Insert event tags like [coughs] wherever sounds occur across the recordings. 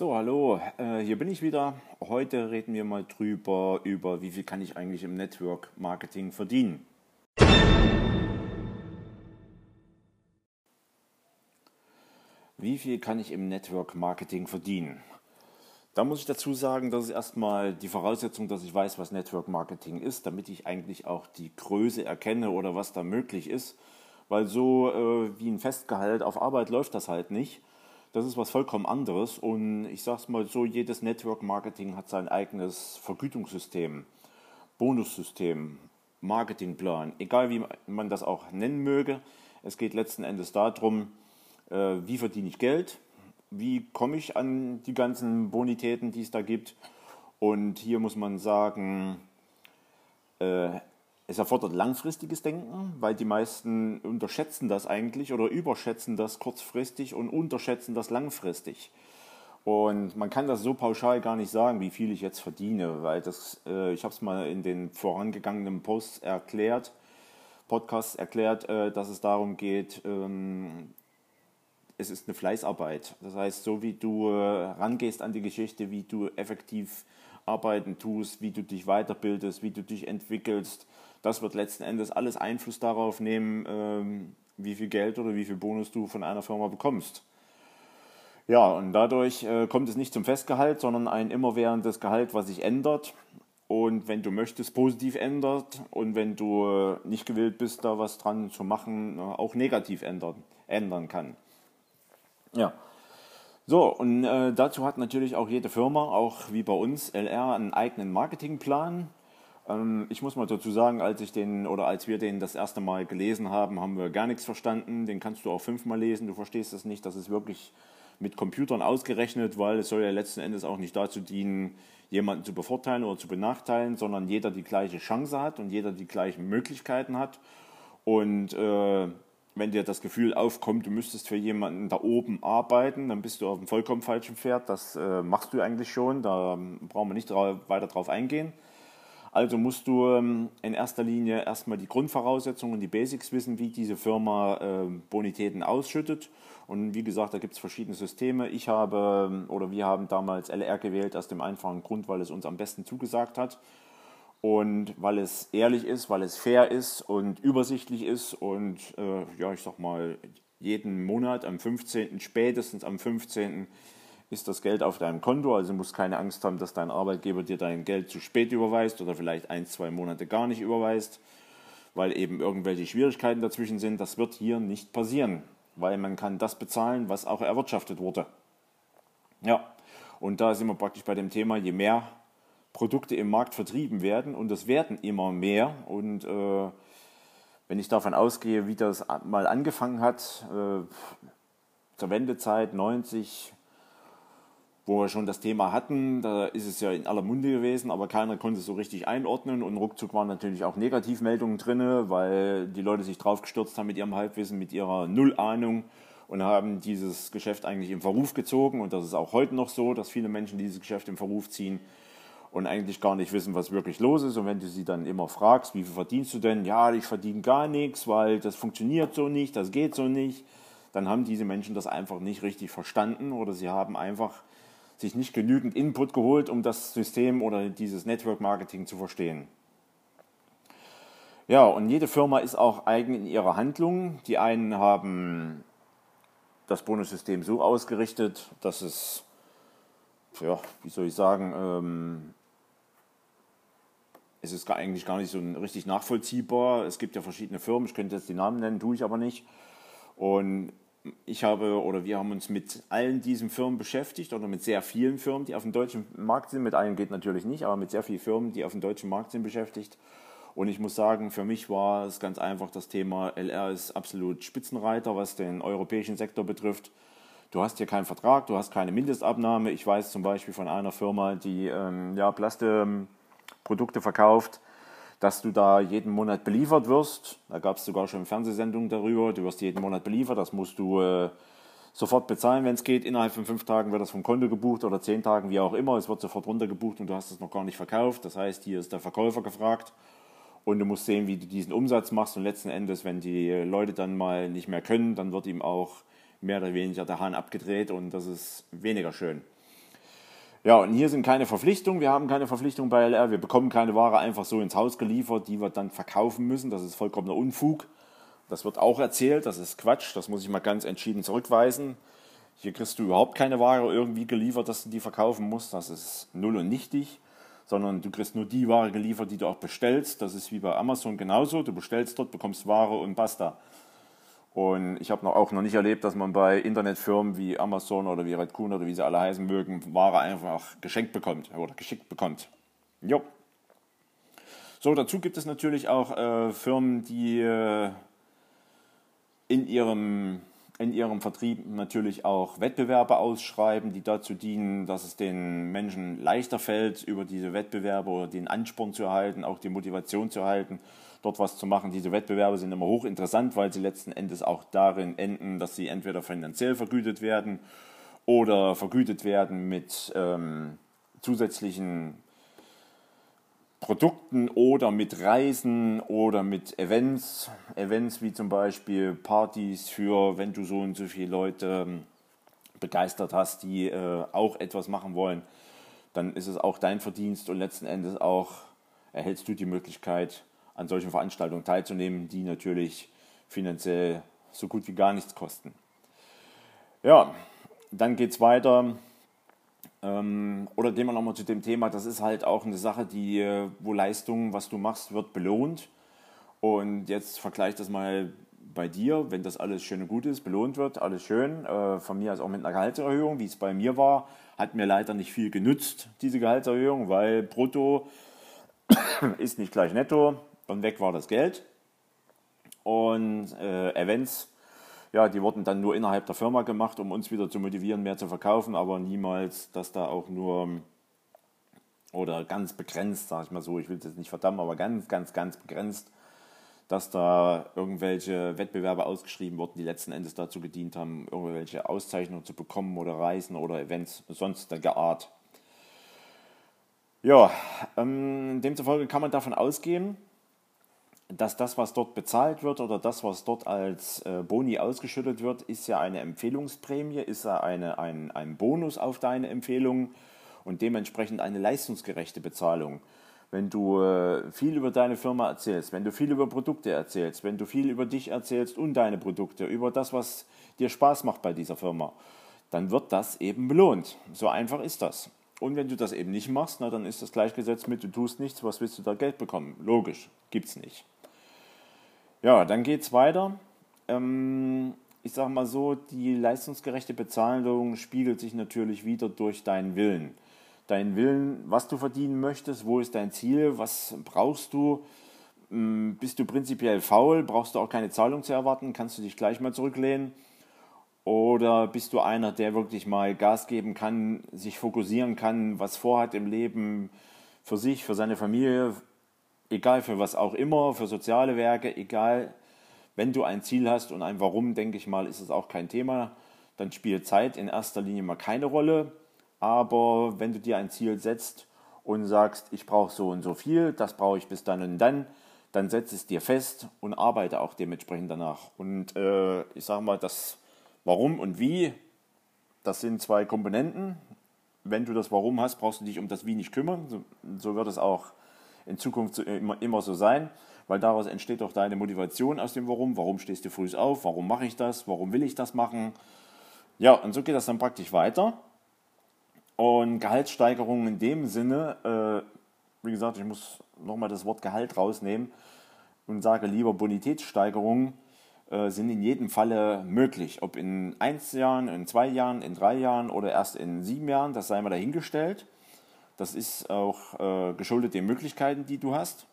So, hallo, äh, hier bin ich wieder. Heute reden wir mal drüber, über wie viel kann ich eigentlich im Network Marketing verdienen. Wie viel kann ich im Network Marketing verdienen? Da muss ich dazu sagen, das ist erstmal die Voraussetzung, dass ich weiß, was Network Marketing ist, damit ich eigentlich auch die Größe erkenne oder was da möglich ist. Weil so äh, wie ein Festgehalt auf Arbeit läuft das halt nicht. Das ist was vollkommen anderes. Und ich sage es mal so, jedes Network Marketing hat sein eigenes Vergütungssystem, Bonussystem, Marketingplan, egal wie man das auch nennen möge. Es geht letzten Endes darum, äh, wie verdiene ich Geld, wie komme ich an die ganzen Bonitäten, die es da gibt. Und hier muss man sagen, äh, es erfordert langfristiges Denken, weil die meisten unterschätzen das eigentlich oder überschätzen das kurzfristig und unterschätzen das langfristig. Und man kann das so pauschal gar nicht sagen, wie viel ich jetzt verdiene, weil das, äh, ich habe es mal in den vorangegangenen Posts erklärt, Podcasts erklärt, äh, dass es darum geht, ähm, es ist eine Fleißarbeit. Das heißt, so wie du äh, rangehst an die Geschichte, wie du effektiv arbeiten tust, wie du dich weiterbildest, wie du dich entwickelst, das wird letzten Endes alles Einfluss darauf nehmen, ähm, wie viel Geld oder wie viel Bonus du von einer Firma bekommst. Ja, und dadurch äh, kommt es nicht zum Festgehalt, sondern ein immerwährendes Gehalt, was sich ändert und wenn du möchtest, positiv ändert und wenn du äh, nicht gewillt bist, da was dran zu machen, auch negativ ändern, ändern kann. Ja. So, und äh, dazu hat natürlich auch jede Firma, auch wie bei uns, LR, einen eigenen Marketingplan. Ähm, ich muss mal dazu sagen, als ich den oder als wir den das erste Mal gelesen haben, haben wir gar nichts verstanden. Den kannst du auch fünfmal lesen, du verstehst es nicht. Das ist wirklich mit Computern ausgerechnet, weil es soll ja letzten Endes auch nicht dazu dienen, jemanden zu bevorteilen oder zu benachteilen, sondern jeder die gleiche Chance hat und jeder die gleichen Möglichkeiten hat. Und äh, wenn dir das Gefühl aufkommt, du müsstest für jemanden da oben arbeiten, dann bist du auf einem vollkommen falschen Pferd. Das äh, machst du eigentlich schon, da ähm, brauchen wir nicht weiter drauf eingehen. Also musst du ähm, in erster Linie erstmal die Grundvoraussetzungen, die Basics wissen, wie diese Firma äh, Bonitäten ausschüttet. Und wie gesagt, da gibt es verschiedene Systeme. Ich habe ähm, oder wir haben damals LR gewählt aus dem einfachen Grund, weil es uns am besten zugesagt hat und weil es ehrlich ist, weil es fair ist und übersichtlich ist und äh, ja, ich sag mal, jeden Monat am 15., spätestens am 15. ist das Geld auf deinem Konto, also musst keine Angst haben, dass dein Arbeitgeber dir dein Geld zu spät überweist oder vielleicht ein, zwei Monate gar nicht überweist, weil eben irgendwelche Schwierigkeiten dazwischen sind. Das wird hier nicht passieren, weil man kann das bezahlen, was auch erwirtschaftet wurde. Ja, und da sind wir praktisch bei dem Thema, je mehr Produkte im Markt vertrieben werden und es werden immer mehr. Und äh, wenn ich davon ausgehe, wie das mal angefangen hat, äh, zur Wendezeit 90, wo wir schon das Thema hatten, da ist es ja in aller Munde gewesen, aber keiner konnte es so richtig einordnen und ruckzuck waren natürlich auch Negativmeldungen drin, weil die Leute sich drauf gestürzt haben mit ihrem Halbwissen, mit ihrer Nullahnung und haben dieses Geschäft eigentlich im Verruf gezogen und das ist auch heute noch so, dass viele Menschen dieses Geschäft im Verruf ziehen und eigentlich gar nicht wissen, was wirklich los ist. Und wenn du sie dann immer fragst, wie viel verdienst du denn? Ja, ich verdiene gar nichts, weil das funktioniert so nicht, das geht so nicht. Dann haben diese Menschen das einfach nicht richtig verstanden oder sie haben einfach sich nicht genügend Input geholt, um das System oder dieses Network Marketing zu verstehen. Ja, und jede Firma ist auch eigen in ihrer Handlung. Die einen haben das Bonussystem so ausgerichtet, dass es, ja, wie soll ich sagen, ähm, es ist eigentlich gar nicht so richtig nachvollziehbar. Es gibt ja verschiedene Firmen, ich könnte jetzt die Namen nennen, tue ich aber nicht. Und ich habe oder wir haben uns mit allen diesen Firmen beschäftigt oder mit sehr vielen Firmen, die auf dem deutschen Markt sind. Mit allen geht natürlich nicht, aber mit sehr vielen Firmen, die auf dem deutschen Markt sind, beschäftigt. Und ich muss sagen, für mich war es ganz einfach das Thema, LR ist absolut Spitzenreiter, was den europäischen Sektor betrifft. Du hast hier keinen Vertrag, du hast keine Mindestabnahme. Ich weiß zum Beispiel von einer Firma, die ähm, ja, Plaste Produkte verkauft, dass du da jeden Monat beliefert wirst. Da gab es sogar schon Fernsehsendungen darüber. Du wirst jeden Monat beliefert, das musst du äh, sofort bezahlen, wenn es geht. Innerhalb von fünf Tagen wird das vom Konto gebucht oder zehn Tagen, wie auch immer. Es wird sofort runtergebucht und du hast es noch gar nicht verkauft. Das heißt, hier ist der Verkäufer gefragt und du musst sehen, wie du diesen Umsatz machst. Und letzten Endes, wenn die Leute dann mal nicht mehr können, dann wird ihm auch mehr oder weniger der Hahn abgedreht und das ist weniger schön. Ja, und hier sind keine Verpflichtungen. Wir haben keine Verpflichtung bei LR. Wir bekommen keine Ware einfach so ins Haus geliefert, die wir dann verkaufen müssen. Das ist vollkommener Unfug. Das wird auch erzählt. Das ist Quatsch. Das muss ich mal ganz entschieden zurückweisen. Hier kriegst du überhaupt keine Ware irgendwie geliefert, dass du die verkaufen musst. Das ist null und nichtig. Sondern du kriegst nur die Ware geliefert, die du auch bestellst. Das ist wie bei Amazon genauso. Du bestellst dort, bekommst Ware und basta. Und ich habe noch, auch noch nicht erlebt, dass man bei Internetfirmen wie Amazon oder wie Redcoon oder wie sie alle heißen mögen, Ware einfach geschenkt bekommt oder geschickt bekommt. Jo. So, dazu gibt es natürlich auch äh, Firmen, die äh, in, ihrem, in ihrem Vertrieb natürlich auch Wettbewerbe ausschreiben, die dazu dienen, dass es den Menschen leichter fällt, über diese Wettbewerbe oder den Ansporn zu erhalten, auch die Motivation zu erhalten dort was zu machen. Diese Wettbewerbe sind immer hochinteressant, weil sie letzten Endes auch darin enden, dass sie entweder finanziell vergütet werden oder vergütet werden mit ähm, zusätzlichen Produkten oder mit Reisen oder mit Events. Events wie zum Beispiel Partys für, wenn du so und so viele Leute ähm, begeistert hast, die äh, auch etwas machen wollen, dann ist es auch dein Verdienst und letzten Endes auch erhältst du die Möglichkeit, an solchen Veranstaltungen teilzunehmen, die natürlich finanziell so gut wie gar nichts kosten. Ja, dann geht es weiter. Ähm, oder gehen wir nochmal zu dem Thema, das ist halt auch eine Sache, die, wo Leistung, was du machst, wird belohnt. Und jetzt vergleich das mal bei dir, wenn das alles schön und gut ist, belohnt wird, alles schön. Äh, von mir aus auch mit einer Gehaltserhöhung, wie es bei mir war, hat mir leider nicht viel genützt, diese Gehaltserhöhung, weil brutto [coughs] ist nicht gleich netto und weg war das Geld. Und äh, Events, ja, die wurden dann nur innerhalb der Firma gemacht, um uns wieder zu motivieren, mehr zu verkaufen, aber niemals, dass da auch nur oder ganz begrenzt, sage ich mal so, ich will es jetzt nicht verdammen, aber ganz, ganz, ganz begrenzt, dass da irgendwelche Wettbewerbe ausgeschrieben wurden, die letzten Endes dazu gedient haben, irgendwelche Auszeichnungen zu bekommen oder Reisen oder Events sonst der Art. Ja, ähm, demzufolge kann man davon ausgehen, dass das, was dort bezahlt wird oder das, was dort als äh, Boni ausgeschüttet wird, ist ja eine Empfehlungsprämie, ist ja eine, ein, ein Bonus auf deine Empfehlung und dementsprechend eine leistungsgerechte Bezahlung. Wenn du äh, viel über deine Firma erzählst, wenn du viel über Produkte erzählst, wenn du viel über dich erzählst und deine Produkte, über das, was dir Spaß macht bei dieser Firma, dann wird das eben belohnt. So einfach ist das. Und wenn du das eben nicht machst, na, dann ist das gleichgesetzt mit, du tust nichts, was willst du da Geld bekommen? Logisch, gibt's nicht. Ja, dann geht es weiter. Ähm, ich sage mal so, die leistungsgerechte Bezahlung spiegelt sich natürlich wieder durch deinen Willen. Deinen Willen, was du verdienen möchtest, wo ist dein Ziel, was brauchst du. Ähm, bist du prinzipiell faul, brauchst du auch keine Zahlung zu erwarten, kannst du dich gleich mal zurücklehnen. Oder bist du einer, der wirklich mal Gas geben kann, sich fokussieren kann, was vorhat im Leben, für sich, für seine Familie, egal für was auch immer, für soziale Werke, egal, wenn du ein Ziel hast und ein Warum, denke ich mal, ist es auch kein Thema, dann spielt Zeit in erster Linie mal keine Rolle. Aber wenn du dir ein Ziel setzt und sagst, ich brauche so und so viel, das brauche ich bis dann und dann, dann setz es dir fest und arbeite auch dementsprechend danach. Und äh, ich sage mal, das Warum und Wie, das sind zwei Komponenten. Wenn du das Warum hast, brauchst du dich um das Wie nicht kümmern. So, so wird es auch in Zukunft immer, immer so sein, weil daraus entsteht auch deine Motivation aus dem Warum. Warum stehst du früh auf? Warum mache ich das? Warum will ich das machen? Ja, und so geht das dann praktisch weiter. Und Gehaltssteigerungen in dem Sinne, äh, wie gesagt, ich muss nochmal das Wort Gehalt rausnehmen und sage lieber Bonitätssteigerungen äh, sind in jedem Falle möglich. Ob in eins Jahren, in zwei Jahren, in drei Jahren oder erst in sieben Jahren, das sei mal dahingestellt. Das ist auch äh, geschuldet den Möglichkeiten, die du hast.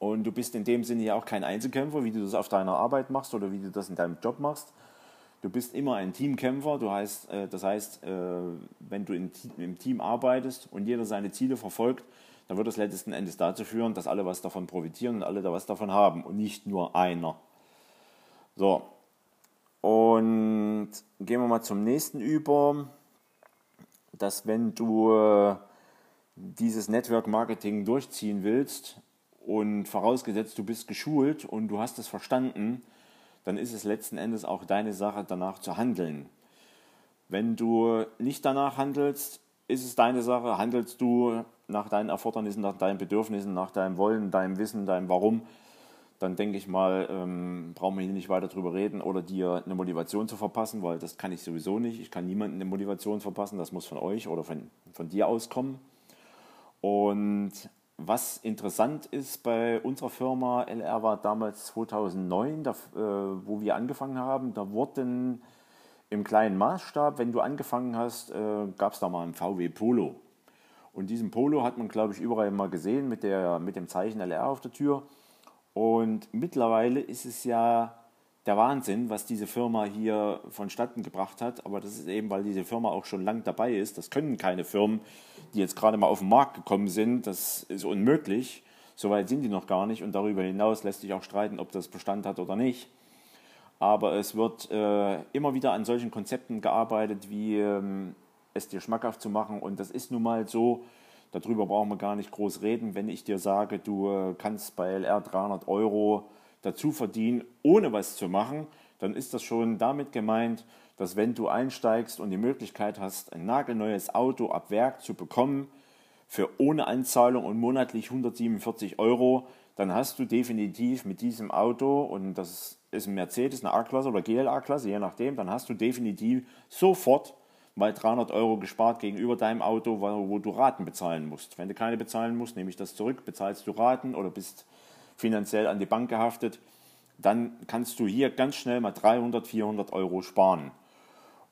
Und du bist in dem Sinne ja auch kein Einzelkämpfer, wie du das auf deiner Arbeit machst oder wie du das in deinem Job machst. Du bist immer ein Teamkämpfer. Du heißt, äh, das heißt, äh, wenn du in, im Team arbeitest und jeder seine Ziele verfolgt, dann wird das letzten Endes dazu führen, dass alle was davon profitieren und alle da was davon haben und nicht nur einer. So, und gehen wir mal zum nächsten über, dass wenn du äh, dieses Network Marketing durchziehen willst und vorausgesetzt, du bist geschult und du hast es verstanden, dann ist es letzten Endes auch deine Sache, danach zu handeln. Wenn du nicht danach handelst, ist es deine Sache, handelst du nach deinen Erfordernissen, nach deinen Bedürfnissen, nach deinem Wollen, deinem Wissen, deinem Warum, dann denke ich mal, ähm, brauchen wir hier nicht weiter drüber reden oder dir eine Motivation zu verpassen, weil das kann ich sowieso nicht. Ich kann niemandem eine Motivation verpassen, das muss von euch oder von, von dir auskommen. Und was interessant ist bei unserer Firma, LR war damals 2009, da, äh, wo wir angefangen haben, da wurden im kleinen Maßstab, wenn du angefangen hast, äh, gab es da mal einen VW Polo. Und diesen Polo hat man, glaube ich, überall mal gesehen mit, der, mit dem Zeichen LR auf der Tür. Und mittlerweile ist es ja der Wahnsinn, was diese Firma hier vonstatten gebracht hat. Aber das ist eben, weil diese Firma auch schon lang dabei ist. Das können keine Firmen, die jetzt gerade mal auf den Markt gekommen sind. Das ist unmöglich. Soweit sind die noch gar nicht. Und darüber hinaus lässt sich auch streiten, ob das Bestand hat oder nicht. Aber es wird äh, immer wieder an solchen Konzepten gearbeitet, wie ähm, es dir schmackhaft zu machen. Und das ist nun mal so, darüber brauchen wir gar nicht groß reden. Wenn ich dir sage, du äh, kannst bei LR 300 Euro dazu verdienen, ohne was zu machen, dann ist das schon damit gemeint, dass wenn du einsteigst und die Möglichkeit hast, ein nagelneues Auto ab Werk zu bekommen, für ohne Anzahlung und monatlich 147 Euro, dann hast du definitiv mit diesem Auto, und das ist ein Mercedes, eine A-Klasse oder GLA-Klasse, je nachdem, dann hast du definitiv sofort mal 300 Euro gespart gegenüber deinem Auto, wo du Raten bezahlen musst. Wenn du keine bezahlen musst, nehme ich das zurück, bezahlst du Raten oder bist finanziell an die Bank gehaftet, dann kannst du hier ganz schnell mal 300, 400 Euro sparen.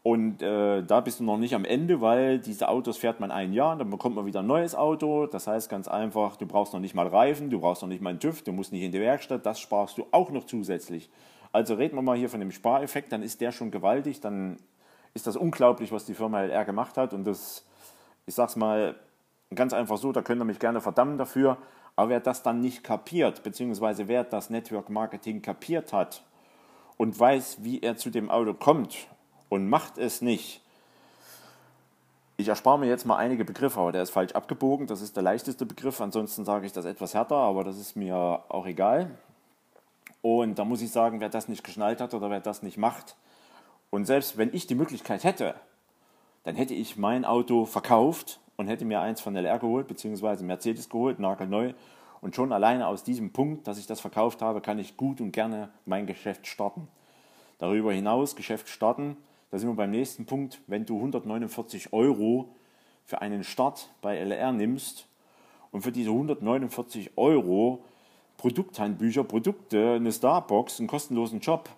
Und äh, da bist du noch nicht am Ende, weil diese Autos fährt man ein Jahr, dann bekommt man wieder ein neues Auto. Das heißt ganz einfach, du brauchst noch nicht mal Reifen, du brauchst noch nicht mal einen TÜV, du musst nicht in die Werkstatt, das sparst du auch noch zusätzlich. Also reden wir mal hier von dem Spareffekt, dann ist der schon gewaltig, dann ist das unglaublich, was die Firma LR gemacht hat. Und das, ich sag's mal ganz einfach so, da könnt ihr mich gerne verdammen dafür. Aber wer das dann nicht kapiert, beziehungsweise wer das Network Marketing kapiert hat und weiß, wie er zu dem Auto kommt und macht es nicht, ich erspare mir jetzt mal einige Begriffe, aber der ist falsch abgebogen. Das ist der leichteste Begriff. Ansonsten sage ich das etwas härter, aber das ist mir auch egal. Und da muss ich sagen, wer das nicht geschnallt hat oder wer das nicht macht, und selbst wenn ich die Möglichkeit hätte, dann hätte ich mein Auto verkauft und hätte mir eins von LR geholt, beziehungsweise Mercedes geholt, nagelneu. Und schon alleine aus diesem Punkt, dass ich das verkauft habe, kann ich gut und gerne mein Geschäft starten. Darüber hinaus Geschäft starten, da sind wir beim nächsten Punkt. Wenn du 149 Euro für einen Start bei LR nimmst und für diese 149 Euro Produkthandbücher, Produkte, eine Starbox, einen kostenlosen Job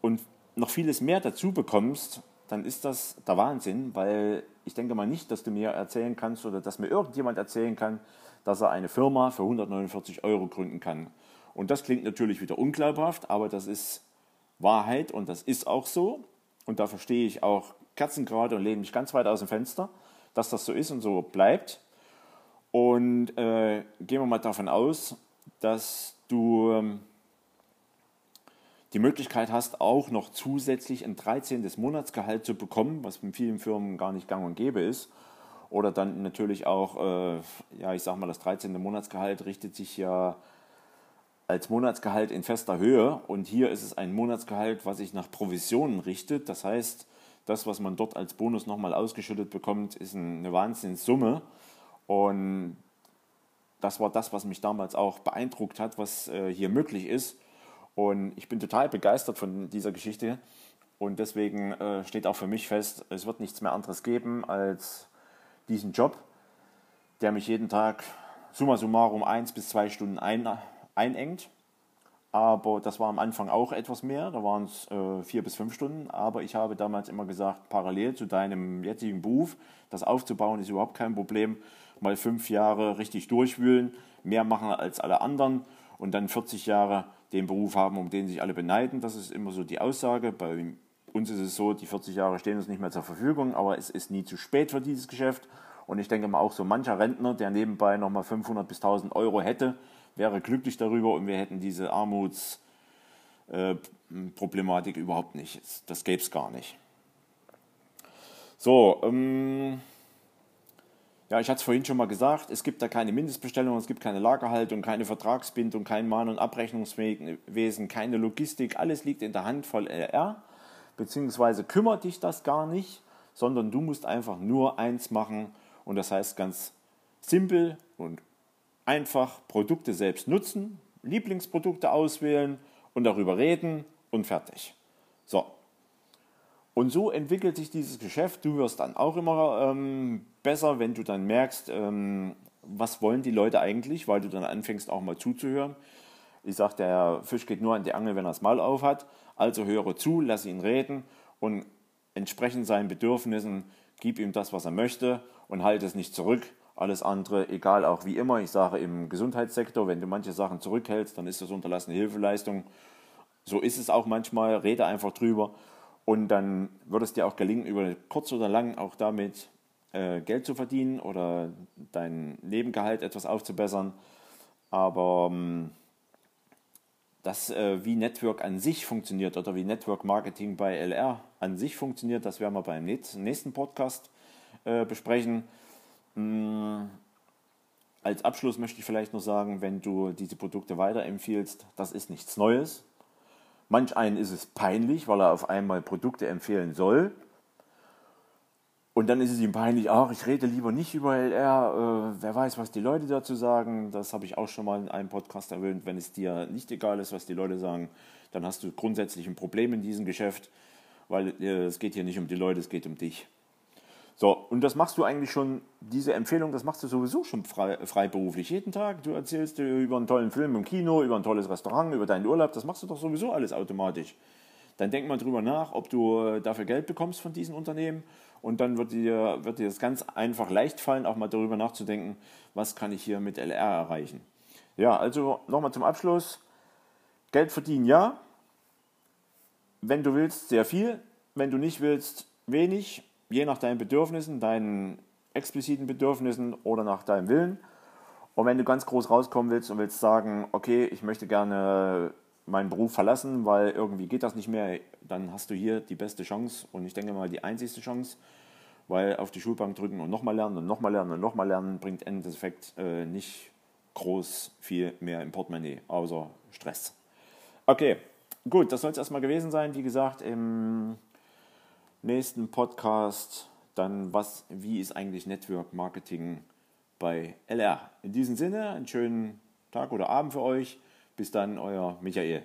und noch vieles mehr dazu bekommst, dann ist das der Wahnsinn, weil ich denke mal nicht, dass du mir erzählen kannst oder dass mir irgendjemand erzählen kann, dass er eine Firma für 149 Euro gründen kann. Und das klingt natürlich wieder unglaubhaft, aber das ist Wahrheit und das ist auch so. Und da verstehe ich auch Kerzengrade und lehne mich ganz weit aus dem Fenster, dass das so ist und so bleibt. Und äh, gehen wir mal davon aus, dass du ähm, die Möglichkeit hast, auch noch zusätzlich ein 13. Monatsgehalt zu bekommen, was in vielen Firmen gar nicht gang und gäbe ist. Oder dann natürlich auch, äh, ja, ich sag mal, das 13. Monatsgehalt richtet sich ja als Monatsgehalt in fester Höhe. Und hier ist es ein Monatsgehalt, was sich nach Provisionen richtet. Das heißt, das, was man dort als Bonus nochmal ausgeschüttet bekommt, ist eine Wahnsinnssumme. Und das war das, was mich damals auch beeindruckt hat, was äh, hier möglich ist. Und ich bin total begeistert von dieser Geschichte. Und deswegen äh, steht auch für mich fest, es wird nichts mehr anderes geben als diesen Job, der mich jeden Tag summa summarum eins bis zwei Stunden ein, einengt. Aber das war am Anfang auch etwas mehr, da waren es äh, vier bis fünf Stunden. Aber ich habe damals immer gesagt, parallel zu deinem jetzigen Beruf, das aufzubauen ist überhaupt kein Problem. Mal fünf Jahre richtig durchwühlen, mehr machen als alle anderen und dann 40 Jahre den Beruf haben, um den sich alle beneiden. Das ist immer so die Aussage. Bei uns ist es so, die 40 Jahre stehen uns nicht mehr zur Verfügung, aber es ist nie zu spät für dieses Geschäft. Und ich denke mal auch so mancher Rentner, der nebenbei nochmal 500 bis 1000 Euro hätte, wäre glücklich darüber und wir hätten diese Armutsproblematik äh, überhaupt nicht. Das gäbe es gar nicht. So, ähm, ja, ich hatte es vorhin schon mal gesagt, es gibt da keine Mindestbestellung, es gibt keine Lagerhaltung, keine Vertragsbindung, kein Mahn- und Abrechnungswesen, keine Logistik, alles liegt in der Hand voll LR, beziehungsweise kümmert dich das gar nicht, sondern du musst einfach nur eins machen Und das heißt ganz simpel und einfach Produkte selbst nutzen, Lieblingsprodukte auswählen und darüber reden und fertig. So. Und so entwickelt sich dieses Geschäft. Du wirst dann auch immer ähm, besser, wenn du dann merkst, ähm, was wollen die Leute eigentlich, weil du dann anfängst auch mal zuzuhören. Ich sage, der Fisch geht nur an die Angel, wenn er das Maul auf hat. Also höre zu, lass ihn reden und entsprechend seinen Bedürfnissen gib ihm das, was er möchte und halte es nicht zurück. Alles andere, egal auch wie immer, ich sage im Gesundheitssektor, wenn du manche Sachen zurückhältst, dann ist das unterlassene Hilfeleistung. So ist es auch manchmal, rede einfach drüber und dann wird es dir auch gelingen, über kurz oder lang auch damit äh, Geld zu verdienen oder dein Nebengehalt etwas aufzubessern. Aber ähm, das, äh, wie Network an sich funktioniert oder wie Network Marketing bei LR an sich funktioniert, das werden wir beim nächsten Podcast äh, besprechen. Mm, als Abschluss möchte ich vielleicht noch sagen, wenn du diese Produkte weiterempfiehlst, das ist nichts Neues. Manch einen ist es peinlich, weil er auf einmal Produkte empfehlen soll. Und dann ist es ihm peinlich, ach, ich rede lieber nicht über LR, äh, wer weiß, was die Leute dazu sagen. Das habe ich auch schon mal in einem Podcast erwähnt. Wenn es dir nicht egal ist, was die Leute sagen, dann hast du grundsätzlich ein Problem in diesem Geschäft, weil äh, es geht hier nicht um die Leute, es geht um dich. So, und das machst du eigentlich schon, diese Empfehlung, das machst du sowieso schon frei, freiberuflich. Jeden Tag, du erzählst über einen tollen Film im Kino, über ein tolles Restaurant, über deinen Urlaub, das machst du doch sowieso alles automatisch. Dann denk mal drüber nach, ob du äh, dafür Geld bekommst von diesen Unternehmen und dann wird dir, wird dir das ganz einfach leicht fallen, auch mal darüber nachzudenken, was kann ich hier mit LR erreichen. Ja, also nochmal zum Abschluss. Geld verdienen ja. Wenn du willst, sehr viel. Wenn du nicht willst, wenig. Je nach deinen Bedürfnissen, deinen expliziten Bedürfnissen oder nach deinem Willen. Und wenn du ganz groß rauskommen willst und willst sagen, okay, ich möchte gerne meinen Beruf verlassen, weil irgendwie geht das nicht mehr, dann hast du hier die beste Chance und ich denke mal die einzigste Chance, weil auf die Schulbank drücken und nochmal lernen und nochmal lernen und nochmal lernen bringt im Endeffekt äh, nicht groß viel mehr im Portemonnaie, außer Stress. Okay, gut, das soll es erstmal gewesen sein. Wie gesagt, im nächsten Podcast dann, was, wie ist eigentlich Network Marketing bei LR? In diesem Sinne, einen schönen Tag oder Abend für euch. Bis dann, euer Michael.